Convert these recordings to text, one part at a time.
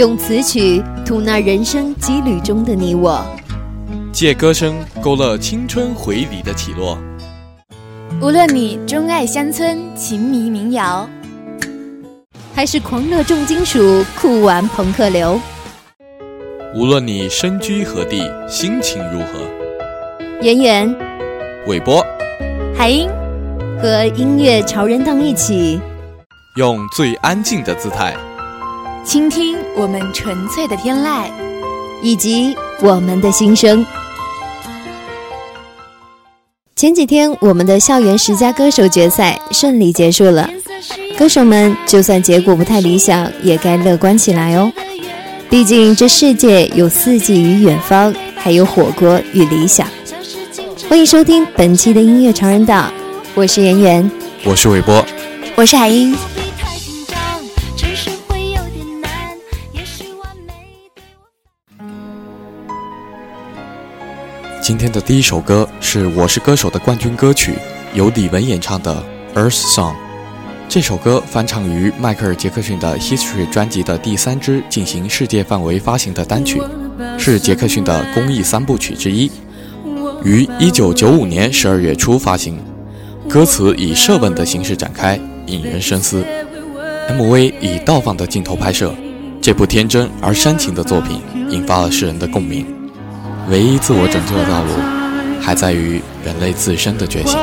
用词曲吐纳人生羁旅中的你我，借歌声勾勒青春回礼的起落。无论你钟爱乡村情迷民谣，还是狂热重金属酷玩朋克流，无论你身居何地，心情如何，圆圆、韦波、海英和音乐潮人档一起，用最安静的姿态，倾听我们纯粹的天籁，以及我们的心声。前几天，我们的校园十佳歌手决赛顺利结束了。歌手们就算结果不太理想，也该乐观起来哦。毕竟这世界有四季与远方，还有火锅与理想。欢迎收听本期的音乐常人档，我是圆圆，我是韦波，我是海英。今天的第一首歌是《我是歌手》的冠军歌曲，由李玟演唱的《Earth Song》。这首歌翻唱于迈克尔·杰克逊的《History》专辑的第三支进行世界范围发行的单曲，是杰克逊的公益三部曲之一，于1995年12月初发行。歌词以设问的形式展开，引人深思。MV 以倒放的镜头拍摄，这部天真而煽情的作品引发了世人的共鸣。唯一自我拯救的道路，还在于人类自身的觉醒。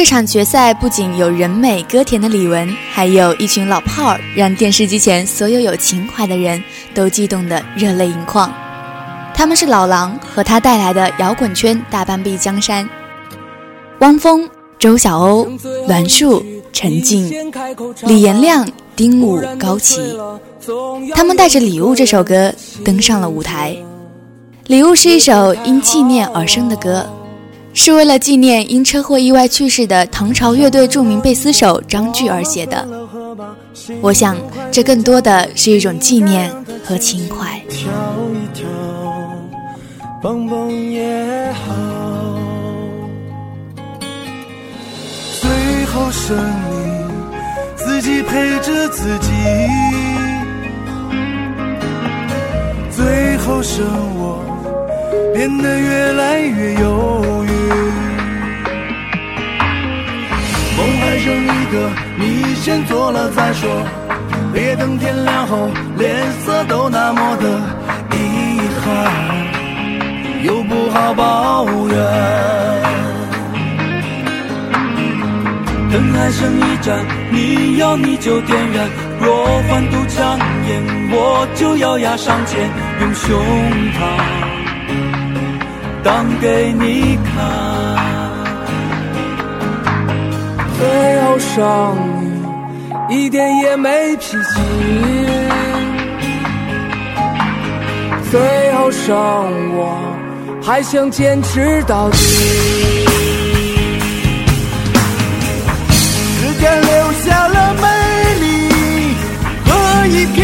这场决赛不仅有人美歌甜的李玟，还有一群老炮儿，让电视机前所有有情怀的人都激动得热泪盈眶。他们是老狼和他带来的摇滚圈大半壁江山，汪峰、周晓鸥、栾树、陈静、李延亮、丁武、高旗，他们带着《礼物》这首歌登上了舞台。《礼物》是一首因纪念而生的歌。是为了纪念因车祸意外去世的唐朝乐队著名贝斯手张炬而写的。我想，这更多的是一种纪念和情怀。跳一跳，蹦蹦也好。最后剩你自己陪着自己，最后剩我变得越来先做了再说，别等天亮后脸色都那么的遗憾，又不好抱怨。灯还剩一盏，你要你就点燃。若换堵枪眼，我就咬牙上前，用胸膛挡给你看。最后伤你一点也没脾气，最后剩我还想坚持到底。时间留下了美丽和一片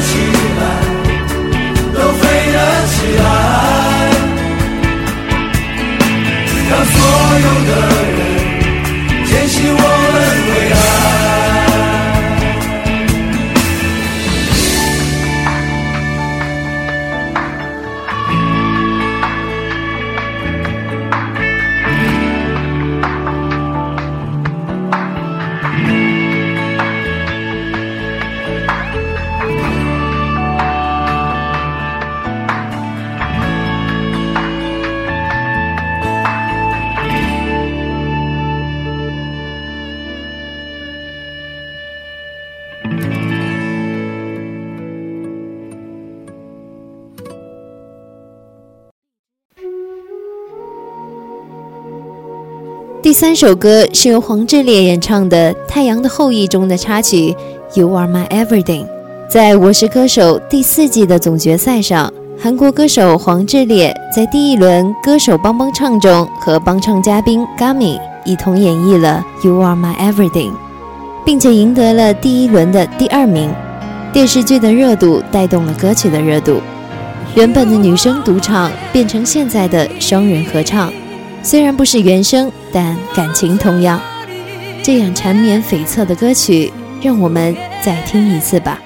情。三首歌是由黄致列演唱的《太阳的后裔》中的插曲《You Are My Everything》。在我是歌手第四季的总决赛上，韩国歌手黄致列在第一轮歌手帮帮唱中和帮唱嘉宾 gamy 一同演绎了《You Are My Everything》，并且赢得了第一轮的第二名。电视剧的热度带动了歌曲的热度，原本的女生独唱变成现在的双人合唱。虽然不是原声，但感情同样。这样缠绵悱恻的歌曲，让我们再听一次吧。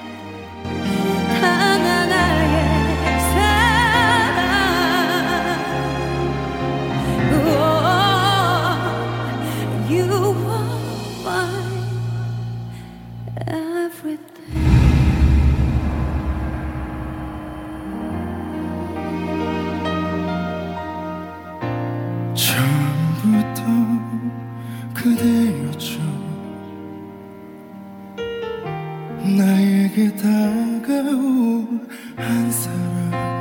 歌舞，寒色的。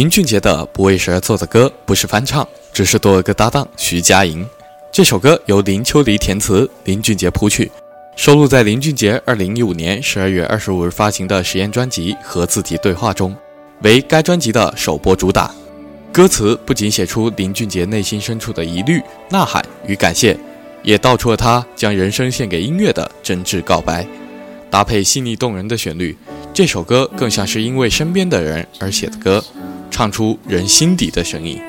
林俊杰的《不为谁而作的歌》不是翻唱，只是多了个搭档徐佳莹。这首歌由林秋离填词，林俊杰谱曲，收录在林俊杰2015年12月25日发行的实验专辑《和自己对话》中，为该专辑的首播主打。歌词不仅写出林俊杰内心深处的疑虑、呐喊与感谢，也道出了他将人生献给音乐的真挚告白。搭配细腻动人的旋律，这首歌更像是因为身边的人而写的歌。唱出人心底的声音。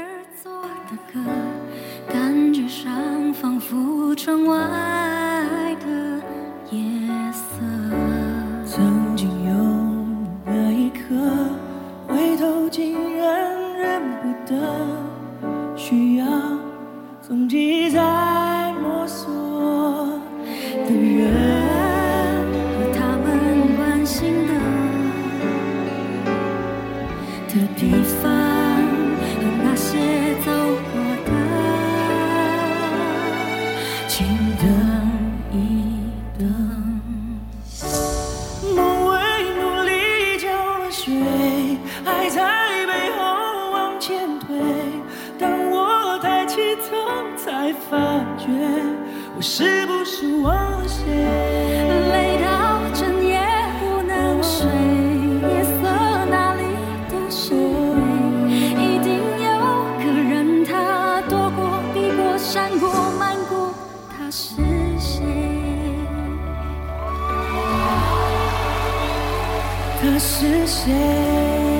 他是谁？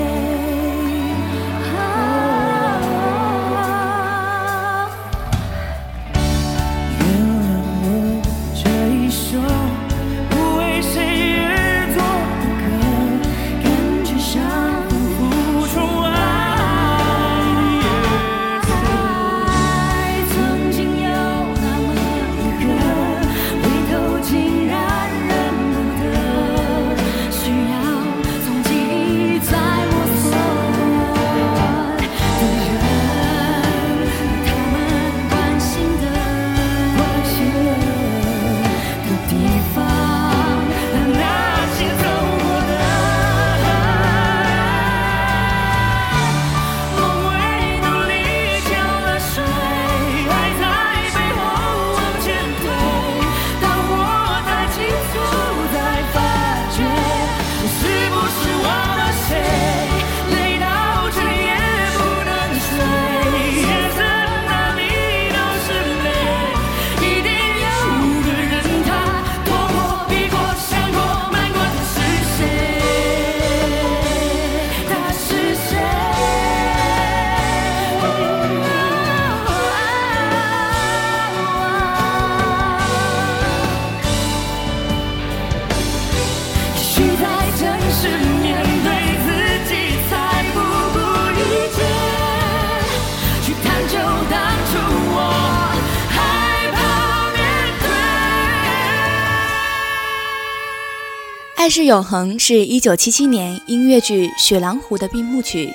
爱是永恒是一九七七年音乐剧《雪狼湖》的闭幕曲，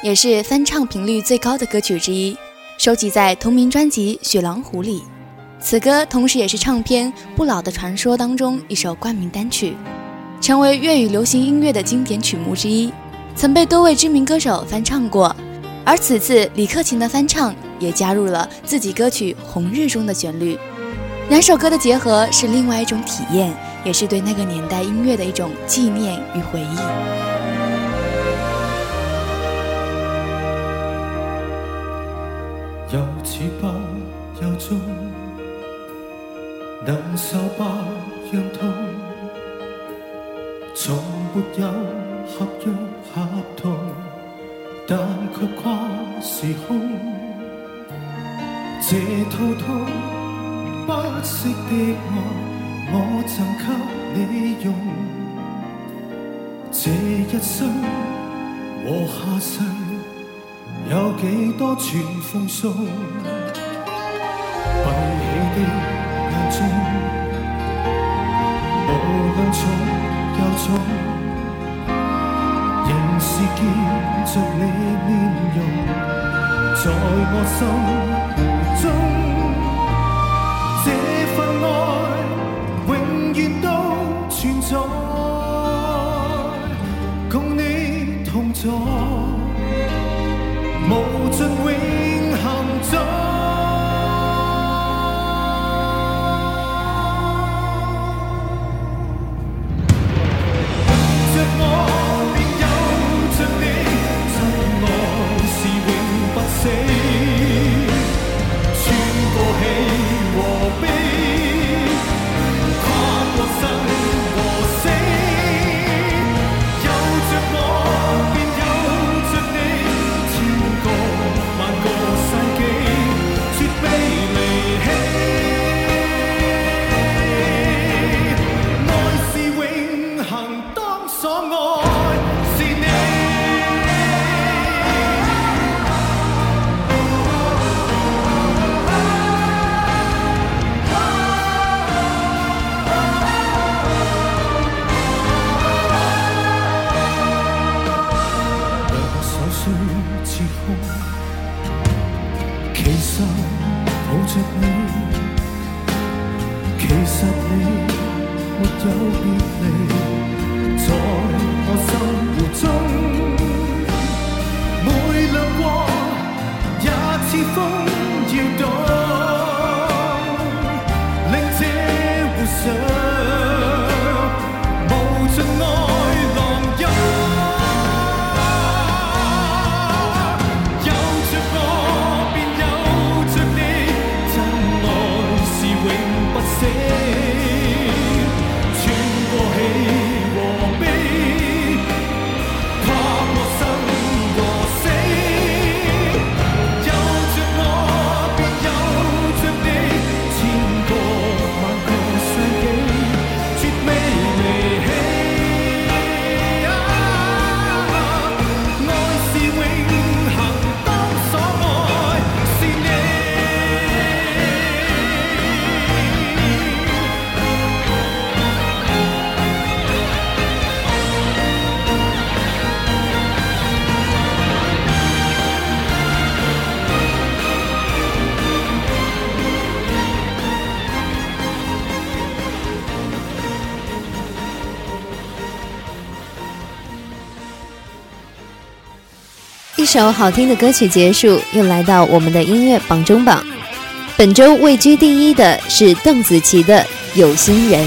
也是翻唱频率最高的歌曲之一，收集在同名专辑《雪狼湖》里。此歌同时也是唱片《不老的传说》当中一首冠名单曲，成为粤语流行音乐的经典曲目之一，曾被多位知名歌手翻唱过。而此次李克勤的翻唱也加入了自己歌曲《红日》中的旋律，两首歌的结合是另外一种体验，也是对那个年代音乐的一种纪念与回忆。又似不由衷，能受百样痛，从没有合约合同，但却跨时空。这套套不息的爱，我赠给你用。这一生和下世。有几多全奉送？闭起的眼中，无论重又重，仍是见着你面容，在我心中，份爱永远都存在，共你同在。无尽永恒中。首好听的歌曲结束，又来到我们的音乐榜中榜。本周位居第一的是邓紫棋的《有心人》。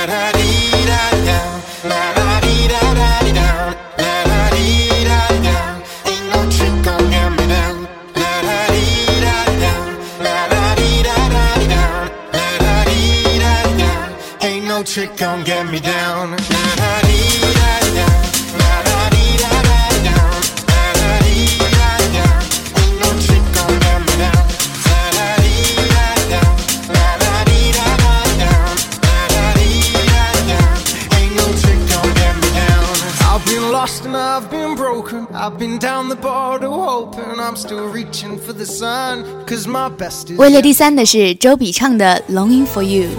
为了第三的是周笔畅的《Longing for You》。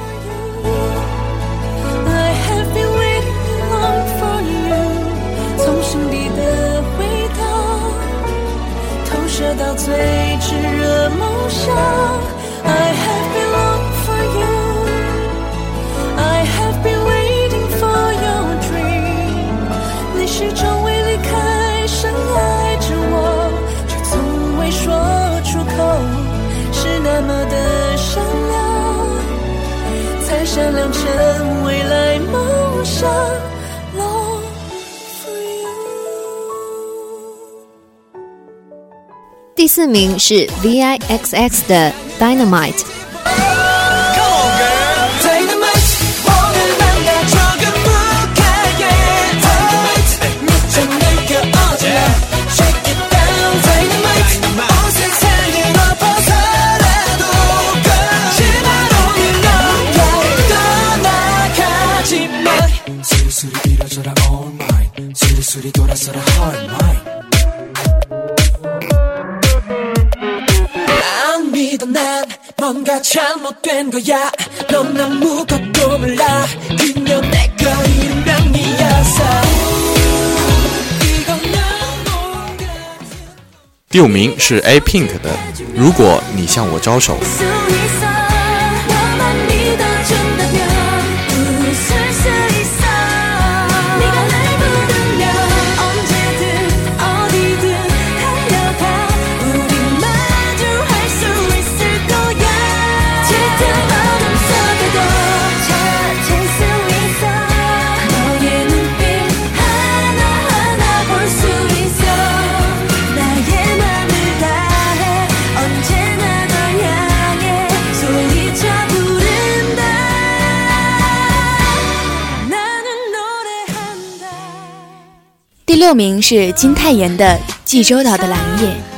第四名是 vixx 的 dynamite 第五名是 A Pink 的《如果你向我招手》。户名是金泰妍的济州岛的蓝叶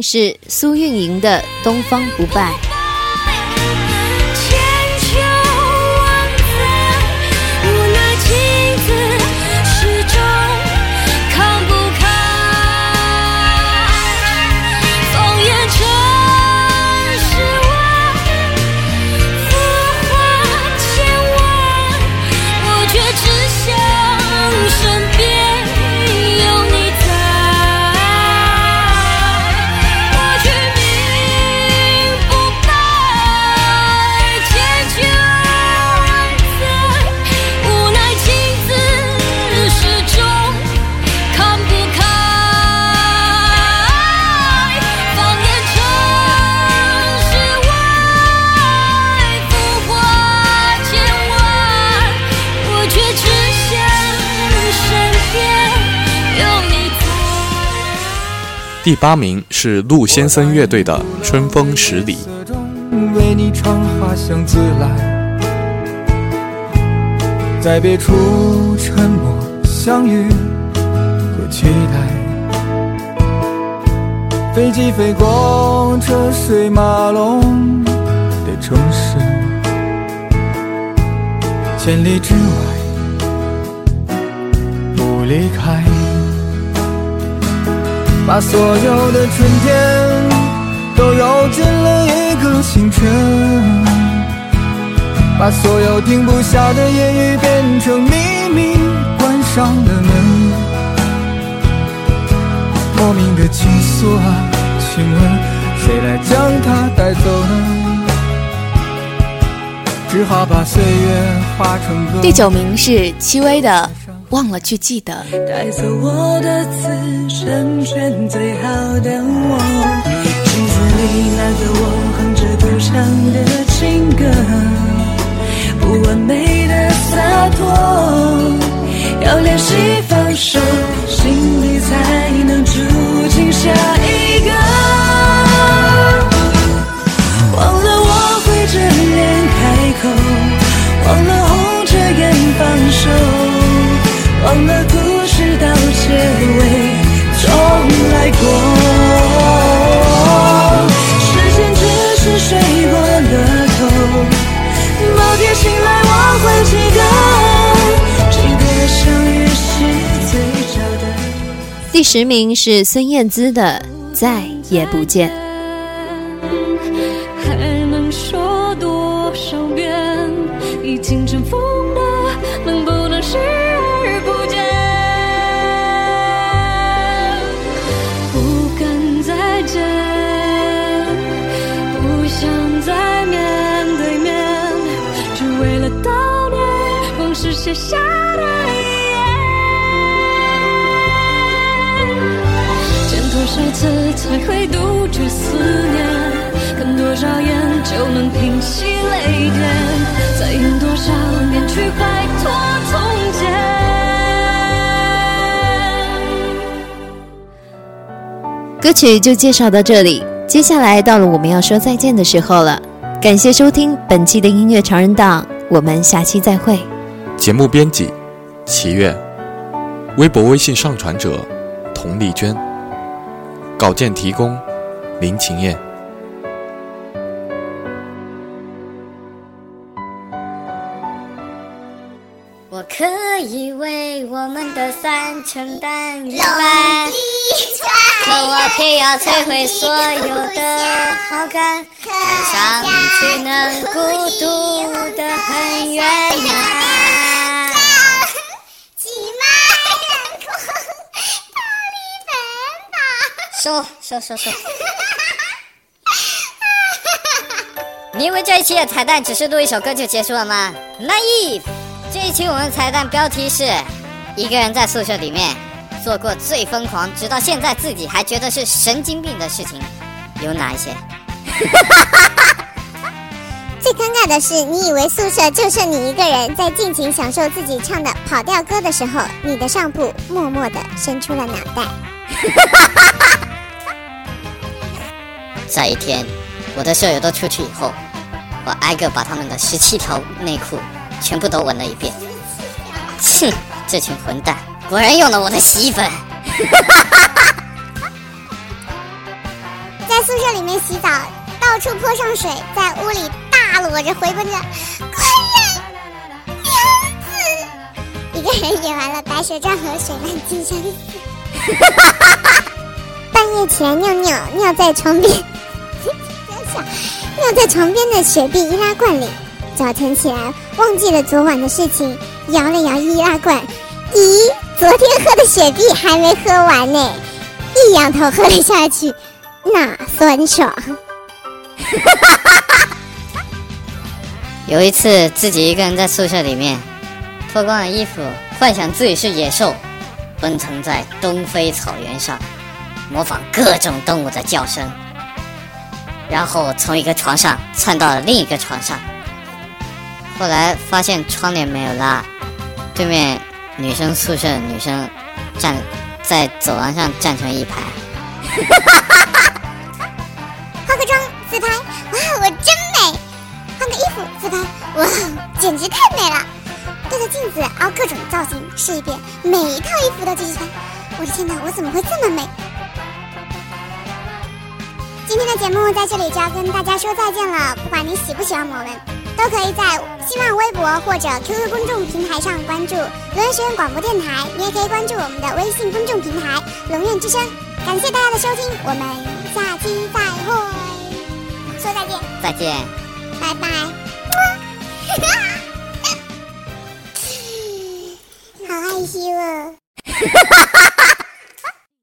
是苏运莹的《东方不败》。第八名是陆先生乐队的《春风十里》。为你唱花香自来，在别处沉默相遇和期待。飞机飞过车水马龙的城市，千里之外不离开。把所有的春天都揉进了一个清晨，把所有停不下的言语变成秘密，关上了门。莫名的情愫啊，请问谁来将它带走呢？只好把岁月化成歌。第九名是戚薇的《忘了去记得》。带走我的词，成全最好的我。镜子里那个我，哼着不唱的情歌，不完美的洒脱，要练习放手，心里才能住进下一个。忘了我会着脸开口，忘了红着眼放手。忘了故事到结尾重来过，时间只是睡过了头。某天醒来，我会记得，记得相遇是最早的。第十名是孙燕姿的《再也不见》。还能说多少遍？已经尘封才会杜绝思念？看多少眼就能平息泪点？再用多少年去摆脱从前？歌曲就介绍到这里，接下来到了我们要说再见的时候了。感谢收听本期的音乐常人档，我们下期再会。节目编辑：齐月，微博、微信上传者：佟丽娟，稿件提供：林晴燕。我可以为我们的散承担一半，可我偏要摧毁所有的好感，看上去能孤独的很圆满。收收收收！你以 为这一期的彩蛋只是录一首歌就结束了吗？naive！这一期我们的彩蛋标题是一个人在宿舍里面做过最疯狂，直到现在自己还觉得是神经病的事情有哪一些？最尴尬的是，你以为宿舍就剩你一个人在尽情享受自己唱的跑调歌的时候，你的上铺默默的伸出了脑袋。在一天，我的舍友都出去以后，我挨个把他们的十七条内裤全部都闻了一遍。哼，这群混蛋，果然用了我的洗衣粉。在宿舍里面洗澡，到处泼上水，在屋里大裸着回奔着，快人娘子！一个人演完了白蛇传和水漫金山寺。半夜起来尿尿，尿在床边，不要笑，尿在床边的雪碧易拉罐里。早晨起来忘记了昨晚的事情，摇了摇易拉罐，咦，昨天喝的雪碧还没喝完呢，一仰头喝了下去，那酸爽。有一次自己一个人在宿舍里面脱光了衣服，幻想自己是野兽，奔腾在东非草原上，模仿各种动物的叫声，然后从一个床上窜到了另一个床上。后来发现窗帘没有拉，对面女生宿舍女生站在走廊上站成一排。哈哈哈哈哈化个妆自拍，哇，我真美！换个衣服自拍，哇，简直太美了！对着镜子凹各种造型试一遍，每一套衣服都继续穿。我的天哪，我怎么会这么美？今天的节目在这里就要跟大家说再见了。不管你喜不喜欢我们，都可以在新浪微博或者 QQ 公众平台上关注轮学院广播电台。你也可以关注我们的微信公众平台“龙院之声”。感谢大家的收听，我们下期再会，说再见，再见。拜拜。好害羞哦。